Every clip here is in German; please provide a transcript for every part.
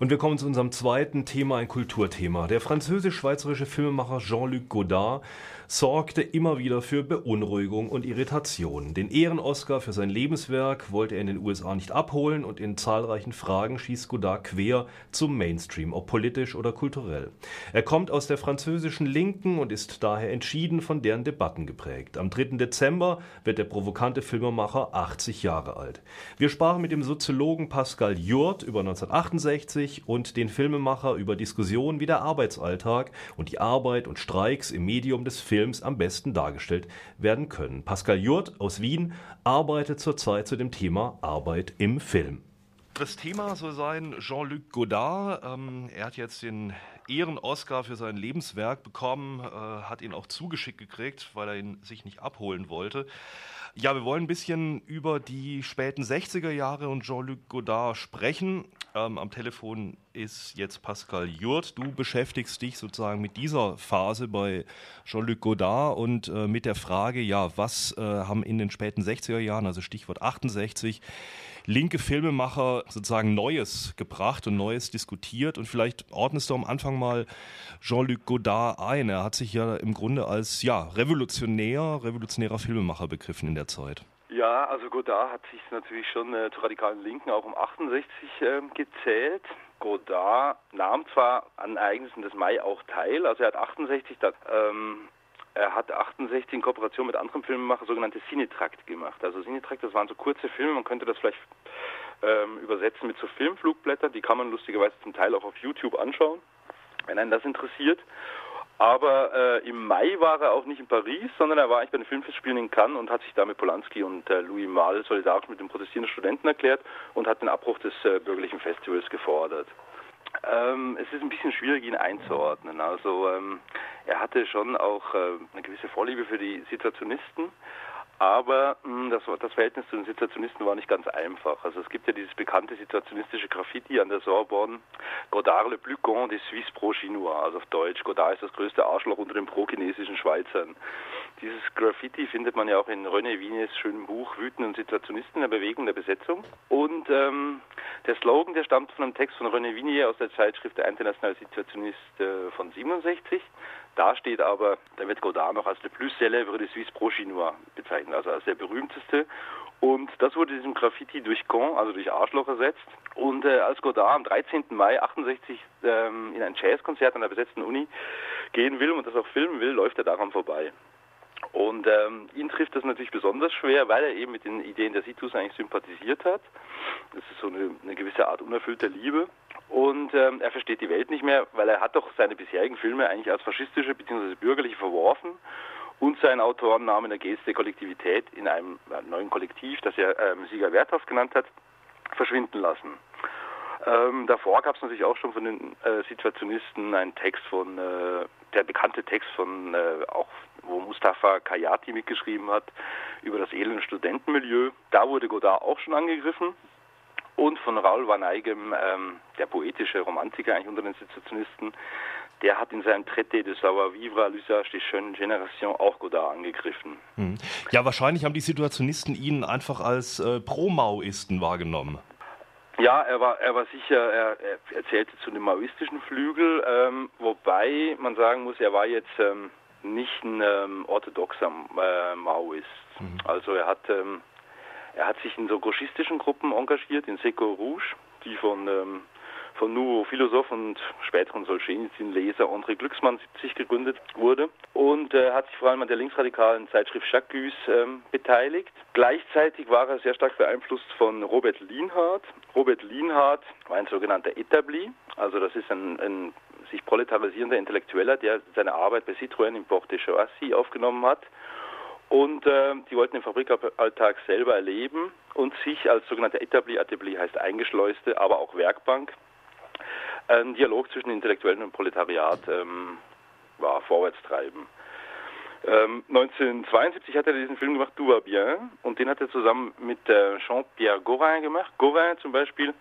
Und wir kommen zu unserem zweiten Thema, ein Kulturthema. Der französisch-schweizerische Filmemacher Jean-Luc Godard sorgte immer wieder für Beunruhigung und Irritation. Den Ehren-Oscar für sein Lebenswerk wollte er in den USA nicht abholen und in zahlreichen Fragen schießt Godard quer zum Mainstream, ob politisch oder kulturell. Er kommt aus der französischen Linken und ist daher entschieden von deren Debatten geprägt. Am 3. Dezember wird der provokante Filmemacher 80 Jahre alt. Wir sprachen mit dem Soziologen Pascal Jurt über 1968 und den Filmemacher über Diskussionen wie der Arbeitsalltag und die Arbeit und Streiks im Medium des Films Films am besten dargestellt werden können. Pascal Jurt aus Wien arbeitet zurzeit zu dem Thema Arbeit im Film. Das Thema soll sein Jean-Luc Godard. Ähm, er hat jetzt den Ehren-Oscar für sein Lebenswerk bekommen, äh, hat ihn auch zugeschickt gekriegt, weil er ihn sich nicht abholen wollte. Ja, wir wollen ein bisschen über die späten 60er Jahre und Jean-Luc Godard sprechen. Ähm, am Telefon ist jetzt Pascal Jurt. Du beschäftigst dich sozusagen mit dieser Phase bei Jean-Luc Godard und äh, mit der Frage, ja, was äh, haben in den späten 60er Jahren, also Stichwort 68, linke Filmemacher sozusagen Neues gebracht und Neues diskutiert. Und vielleicht ordnest du am Anfang mal Jean-Luc Godard ein. Er hat sich ja im Grunde als ja, revolutionär, revolutionärer Filmemacher begriffen in der Zeit. Ja, also Godard hat sich natürlich schon äh, zur radikalen Linken auch um 68 äh, gezählt. Godard nahm zwar an Ereignissen des Mai auch teil, also er hat 68 da, ähm, er hat 68 in Kooperation mit anderen Filmemachern sogenannte Cinetrakt gemacht. Also Cinetrakt, das waren so kurze Filme, man könnte das vielleicht ähm, übersetzen mit so Filmflugblättern, die kann man lustigerweise zum Teil auch auf YouTube anschauen, wenn einen das interessiert. Aber äh, im Mai war er auch nicht in Paris, sondern er war eigentlich bei den Filmfestspielen in Cannes und hat sich da mit Polanski und äh, Louis Malle solidarisch mit den protestierenden Studenten erklärt und hat den Abbruch des äh, bürgerlichen Festivals gefordert. Ähm, es ist ein bisschen schwierig, ihn einzuordnen. Also ähm, er hatte schon auch äh, eine gewisse Vorliebe für die Situationisten, aber hm, das, das, Verhältnis zu den Situationisten war nicht ganz einfach. Also es gibt ja dieses bekannte situationistische Graffiti an der Sorbonne, Godard le plus con des Suisses pro-chinois, also auf Deutsch, Godard ist das größte Arschloch unter den pro-chinesischen Schweizern. Dieses Graffiti findet man ja auch in René Wienes schönem Buch Wüten und Situationisten in der Bewegung der Besetzung. Und ähm, der Slogan, der stammt von einem Text von René Winier aus der Zeitschrift Der Internationale Situationist äh, von 67. Da steht aber, da wird Godard noch als le plus célèbre des Suisse pro-chinois bezeichnet, also als der berühmteste. Und das wurde diesem Graffiti durch Con, also durch Arschloch ersetzt. Und äh, als Godard am 13. Mai 68 ähm, in ein Jazzkonzert an der besetzten Uni gehen will und das auch filmen will, läuft er daran vorbei. Und ähm, ihn trifft das natürlich besonders schwer, weil er eben mit den Ideen der Situs eigentlich sympathisiert hat. Das ist so eine, eine gewisse Art unerfüllter Liebe. Und ähm, er versteht die Welt nicht mehr, weil er hat doch seine bisherigen Filme eigentlich als faschistische bzw. bürgerliche verworfen und seinen Autorennamen der Geste Kollektivität in einem neuen Kollektiv, das er ähm, Sieger Werthoff genannt hat, verschwinden lassen. Ähm, davor gab es natürlich auch schon von den äh, Situationisten einen Text von, äh, der bekannte Text von, äh, auch wo Mustafa Kayati mitgeschrieben hat, über das elende Studentenmilieu. Da wurde Godard auch schon angegriffen und von Raoul van Eigem, ähm, der poetische Romantiker eigentlich unter den Situationisten, der hat in seinem Traité de savoir-vivre à l'usage des jeunes générations auch Godard angegriffen. Hm. Ja, wahrscheinlich haben die Situationisten ihn einfach als äh, Pro-Maoisten wahrgenommen. Ja, er war, er war sicher, er, er zählte zu dem maoistischen Flügel, ähm, wobei man sagen muss, er war jetzt ähm, nicht ein ähm, orthodoxer äh, Maoist. Mhm. Also er hat ähm, er hat sich in so gauchistischen Gruppen engagiert, in Seco Rouge, die von, ähm, von Nouveau Philosoph und späteren Solzhenitsyn-Leser André Glücksmann 70 gegründet wurde und äh, hat sich vor allem an der linksradikalen Zeitschrift Jacques ähm, beteiligt. Gleichzeitig war er sehr stark beeinflusst von Robert Lienhardt. Robert Lienhardt war ein sogenannter Etabli, also das ist ein, ein sich proletarisierender Intellektueller, der seine Arbeit bei Citroën im Port de Choisy aufgenommen hat und äh, die wollten den Fabrikalltag selber erleben und sich als sogenannte Etabli, Etabli heißt Eingeschleuste, aber auch Werkbank, ein Dialog zwischen Intellektuellen und Proletariat ähm, war vorwärts treiben. Ähm, 1972 hat er diesen Film gemacht, Du vas bien, und den hat er zusammen mit äh, Jean-Pierre Gauvin gemacht. Gauvin zum Beispiel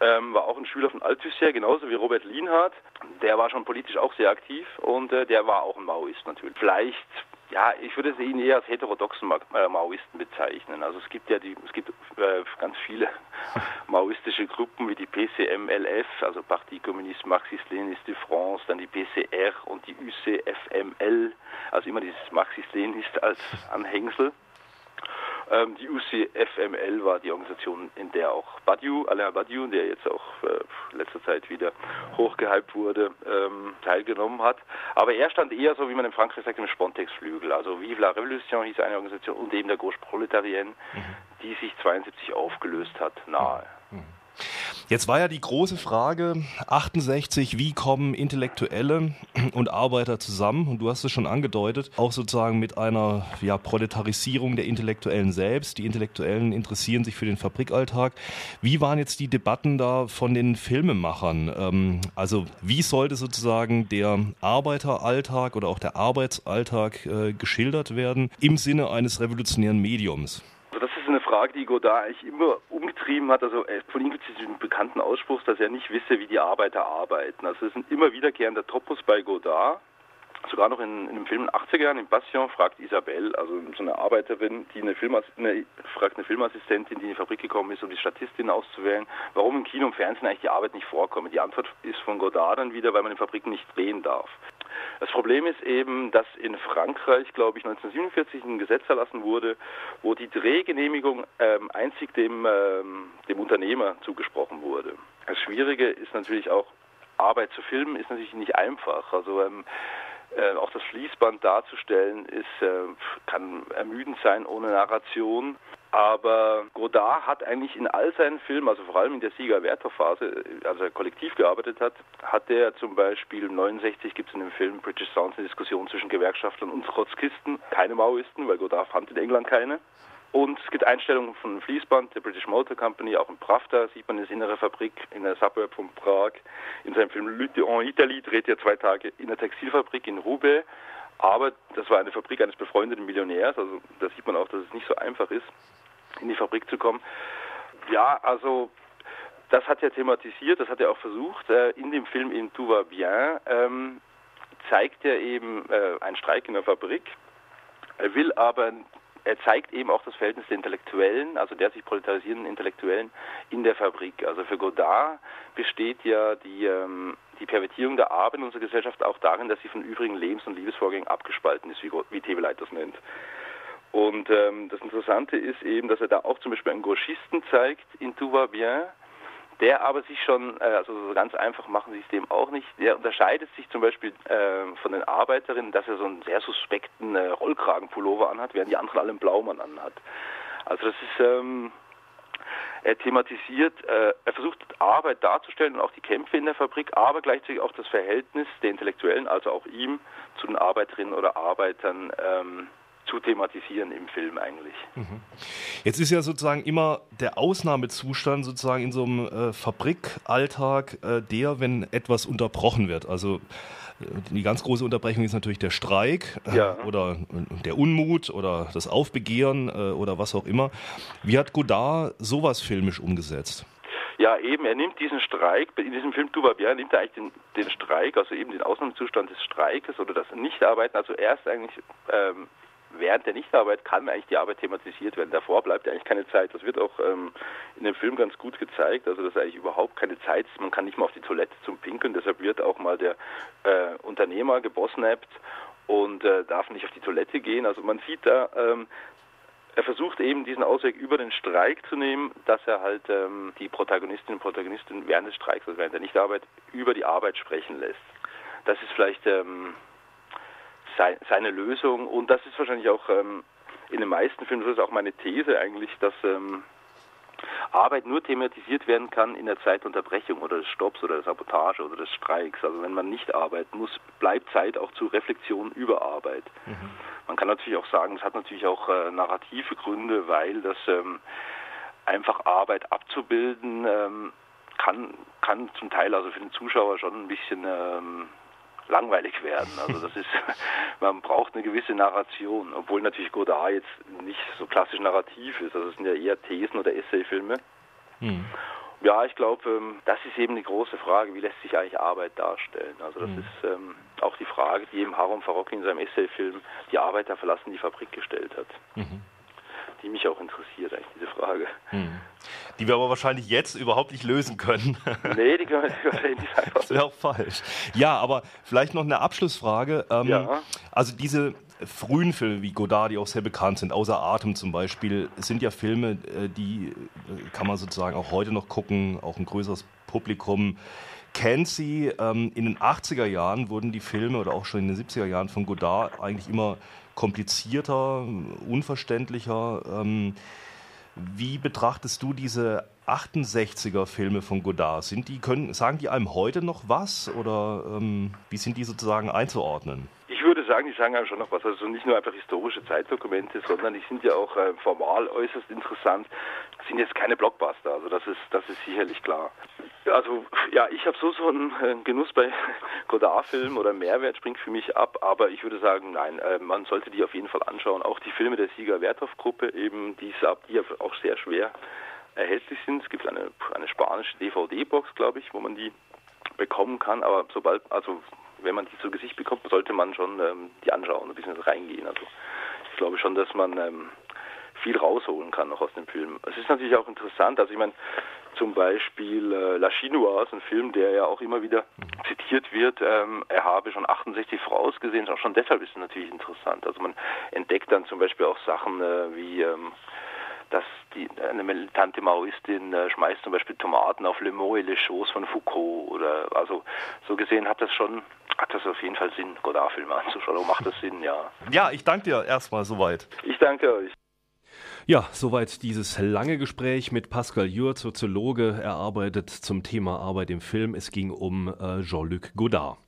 ähm, war auch ein Schüler von Althusser, genauso wie Robert Lienhardt. Der war schon politisch auch sehr aktiv und äh, der war auch ein Maoist natürlich. Vielleicht ja, ich würde ihn eher als heterodoxen äh, Maoisten bezeichnen. Also es gibt ja die, es gibt äh, ganz viele maoistische Gruppen wie die PCMLF, also Parti Communiste Marxiste-Leniniste de France, dann die PCR und die UCFML, also immer dieses Marxist-Leninist als Anhängsel. Ähm, die UCFML war die Organisation, in der auch Badiou, Alain Badiou, der jetzt auch äh, letzter Zeit wieder hochgehypt wurde, ähm, teilgenommen hat. Aber er stand eher so, wie man in Frankreich sagt, im Spontex-Flügel. Also Vive la Révolution hieß eine Organisation und eben der Gauche Proletarienne, mhm. die sich 72 aufgelöst hat, nahe. Jetzt war ja die große Frage 68, wie kommen Intellektuelle und Arbeiter zusammen? Und du hast es schon angedeutet, auch sozusagen mit einer ja, Proletarisierung der Intellektuellen selbst. Die Intellektuellen interessieren sich für den Fabrikalltag. Wie waren jetzt die Debatten da von den Filmemachern? Ähm, also wie sollte sozusagen der Arbeiteralltag oder auch der Arbeitsalltag äh, geschildert werden im Sinne eines revolutionären Mediums? Frage, die Godard eigentlich immer umgetrieben hat. Also von ihm gibt es diesen bekannten Ausspruch, dass er nicht wisse, wie die Arbeiter arbeiten. Also es ist ein immer wiederkehrender Topos bei Godard. Sogar noch in, in dem Film 80er Jahren, in Passion, fragt Isabelle, also so eine Arbeiterin, die eine, Filmas eine, fragt eine Filmassistentin, die in die Fabrik gekommen ist, um die Statistin auszuwählen, warum im Kino und Fernsehen eigentlich die Arbeit nicht vorkommt. Die Antwort ist von Godard dann wieder, weil man in Fabriken nicht drehen darf. Das Problem ist eben, dass in Frankreich, glaube ich, 1947 ein Gesetz erlassen wurde, wo die Drehgenehmigung ähm, einzig dem, ähm, dem Unternehmer zugesprochen wurde. Das Schwierige ist natürlich auch, Arbeit zu filmen ist natürlich nicht einfach. Also ähm, äh, auch das Fließband darzustellen ist, äh, kann ermüdend sein ohne Narration. Aber Godard hat eigentlich in all seinen Filmen, also vor allem in der Sieger-Werther-Phase, als er kollektiv gearbeitet hat, hat er zum Beispiel 69 gibt es in dem Film British Sounds eine Diskussion zwischen Gewerkschaftern und Trotzkisten, keine Maoisten, weil Godard fand in England keine. Und es gibt Einstellungen von Fließband der British Motor Company, auch in Pravda sieht man das innere Fabrik in der Suburb von Prag. In seinem Film Lutte en Italie dreht er zwei Tage in der Textilfabrik in Roubaix. Aber das war eine Fabrik eines befreundeten Millionärs, also da sieht man auch, dass es nicht so einfach ist in die Fabrik zu kommen. Ja, also das hat er thematisiert, das hat er auch versucht. Äh, in dem Film in Tout va bien ähm, zeigt er eben äh, einen Streik in der Fabrik. Er will aber, er zeigt eben auch das Verhältnis der Intellektuellen, also der sich proletarisierenden Intellektuellen in der Fabrik. Also für Godard besteht ja die, ähm, die Pervertierung der Arbeit in unserer Gesellschaft auch darin, dass sie von übrigen Lebens- und Liebesvorgängen abgespalten ist, wie, wie Tebeleit das nennt. Und ähm, das Interessante ist eben, dass er da auch zum Beispiel einen Gauchisten zeigt in Tout va bien, der aber sich schon, äh, also so ganz einfach machen sie es dem auch nicht, der unterscheidet sich zum Beispiel äh, von den Arbeiterinnen, dass er so einen sehr suspekten äh, Rollkragenpullover anhat, während die anderen alle einen Blaumann anhat. Also das ist, ähm, er thematisiert, äh, er versucht Arbeit darzustellen und auch die Kämpfe in der Fabrik, aber gleichzeitig auch das Verhältnis der Intellektuellen, also auch ihm, zu den Arbeiterinnen oder Arbeitern ähm, zu thematisieren im Film eigentlich. Mhm. Jetzt ist ja sozusagen immer der Ausnahmezustand sozusagen in so einem äh, Fabrikalltag äh, der, wenn etwas unterbrochen wird. Also äh, die ganz große Unterbrechung ist natürlich der Streik äh, ja. oder äh, der Unmut oder das Aufbegehren oder was auch immer. Wie hat Godard sowas filmisch umgesetzt? Ja, eben, er nimmt diesen Streik, in diesem Film Dubabia nimmt er eigentlich den, den Streik, also eben den Ausnahmezustand des Streikes oder das Nichtarbeiten, also erst eigentlich ähm, während der Nichtarbeit kann eigentlich die Arbeit thematisiert werden. Davor bleibt eigentlich keine Zeit. Das wird auch ähm, in dem Film ganz gut gezeigt, also dass eigentlich überhaupt keine Zeit ist. Man kann nicht mal auf die Toilette zum Pinkeln. Deshalb wird auch mal der äh, Unternehmer gebossnappt und äh, darf nicht auf die Toilette gehen. Also man sieht da, ähm, er versucht eben diesen Ausweg über den Streik zu nehmen, dass er halt ähm, die Protagonistinnen und Protagonisten während des Streiks, also während der Nichtarbeit, über die Arbeit sprechen lässt. Das ist vielleicht ähm, sei, seine Lösung. Und das ist wahrscheinlich auch ähm, in den meisten Filmen, das ist auch meine These eigentlich, dass ähm, Arbeit nur thematisiert werden kann in der Zeitunterbrechung oder des Stopps oder der Sabotage oder des Streiks. Also wenn man nicht arbeiten muss, bleibt Zeit auch zu Reflexion über Arbeit. Mhm. Man kann natürlich auch sagen, es hat natürlich auch äh, narrative Gründe, weil das ähm, einfach Arbeit abzubilden ähm, kann, kann zum Teil also für den Zuschauer schon ein bisschen ähm, langweilig werden. Also das ist, man braucht eine gewisse Narration, obwohl natürlich Godard jetzt nicht so klassisch narrativ ist. Also es sind ja eher Thesen oder Essayfilme. Mhm. Ja, ich glaube, ähm, das ist eben die große Frage, wie lässt sich eigentlich Arbeit darstellen? Also das mhm. ist ähm, auch die Frage, die eben Harum Farocki in seinem Essayfilm Die Arbeiter verlassen die Fabrik gestellt hat. Mhm. Die mich auch interessiert, eigentlich diese Frage. Mhm. Die wir aber wahrscheinlich jetzt überhaupt nicht lösen können. Nee, die können wir nicht einfach. Das wäre auch falsch. Ja, aber vielleicht noch eine Abschlussfrage. Ähm, ja. Also diese frühen Filme wie Godard, die auch sehr bekannt sind, außer Atem zum Beispiel, sind ja Filme, äh, die äh, kann man sozusagen auch heute noch gucken, auch ein größeres Publikum kennt sie. Ähm, in den 80er Jahren wurden die Filme oder auch schon in den 70er Jahren von Godard eigentlich immer komplizierter, unverständlicher. Ähm, wie betrachtest du diese 68er Filme von Godard? Sind die, können, sagen die einem heute noch was oder ähm, wie sind die sozusagen einzuordnen? würde sagen, die sagen einem schon noch was. Also nicht nur einfach historische Zeitdokumente, sondern die sind ja auch äh, formal äußerst interessant. Sind jetzt keine Blockbuster, also das ist, das ist sicherlich klar. Also ja, ich habe so so einen äh, Genuss bei Godard-Filmen oder Mehrwert springt für mich ab, aber ich würde sagen, nein, äh, man sollte die auf jeden Fall anschauen. Auch die Filme der Sieger-Werthoff-Gruppe, eben die, die auch sehr schwer erhältlich sind. Es gibt eine, eine spanische DVD-Box, glaube ich, wo man die bekommen kann, aber sobald, also wenn man die zu Gesicht bekommt, sollte man schon ähm, die anschauen, ein bisschen reingehen. Also ich glaube schon, dass man ähm, viel rausholen kann noch aus dem Film. Es ist natürlich auch interessant, also ich meine, zum Beispiel äh, La Chinoise, ein Film, der ja auch immer wieder zitiert wird, ähm, er habe schon 68 Frauen gesehen, auch schon deshalb ist es natürlich interessant. Also man entdeckt dann zum Beispiel auch Sachen äh, wie ähm, dass die, eine militante Maoistin äh, schmeißt zum Beispiel Tomaten auf Le Mot et les Choses von Foucault oder also so gesehen hat das schon hat das auf jeden Fall Sinn, Godard-Filme anzuschauen. Oder macht das Sinn, ja. Ja, ich danke dir erstmal soweit. Ich danke euch. Ja, soweit dieses lange Gespräch mit Pascal Jür, Soziologe. Er arbeitet zum Thema Arbeit im Film. Es ging um äh, Jean-Luc Godard.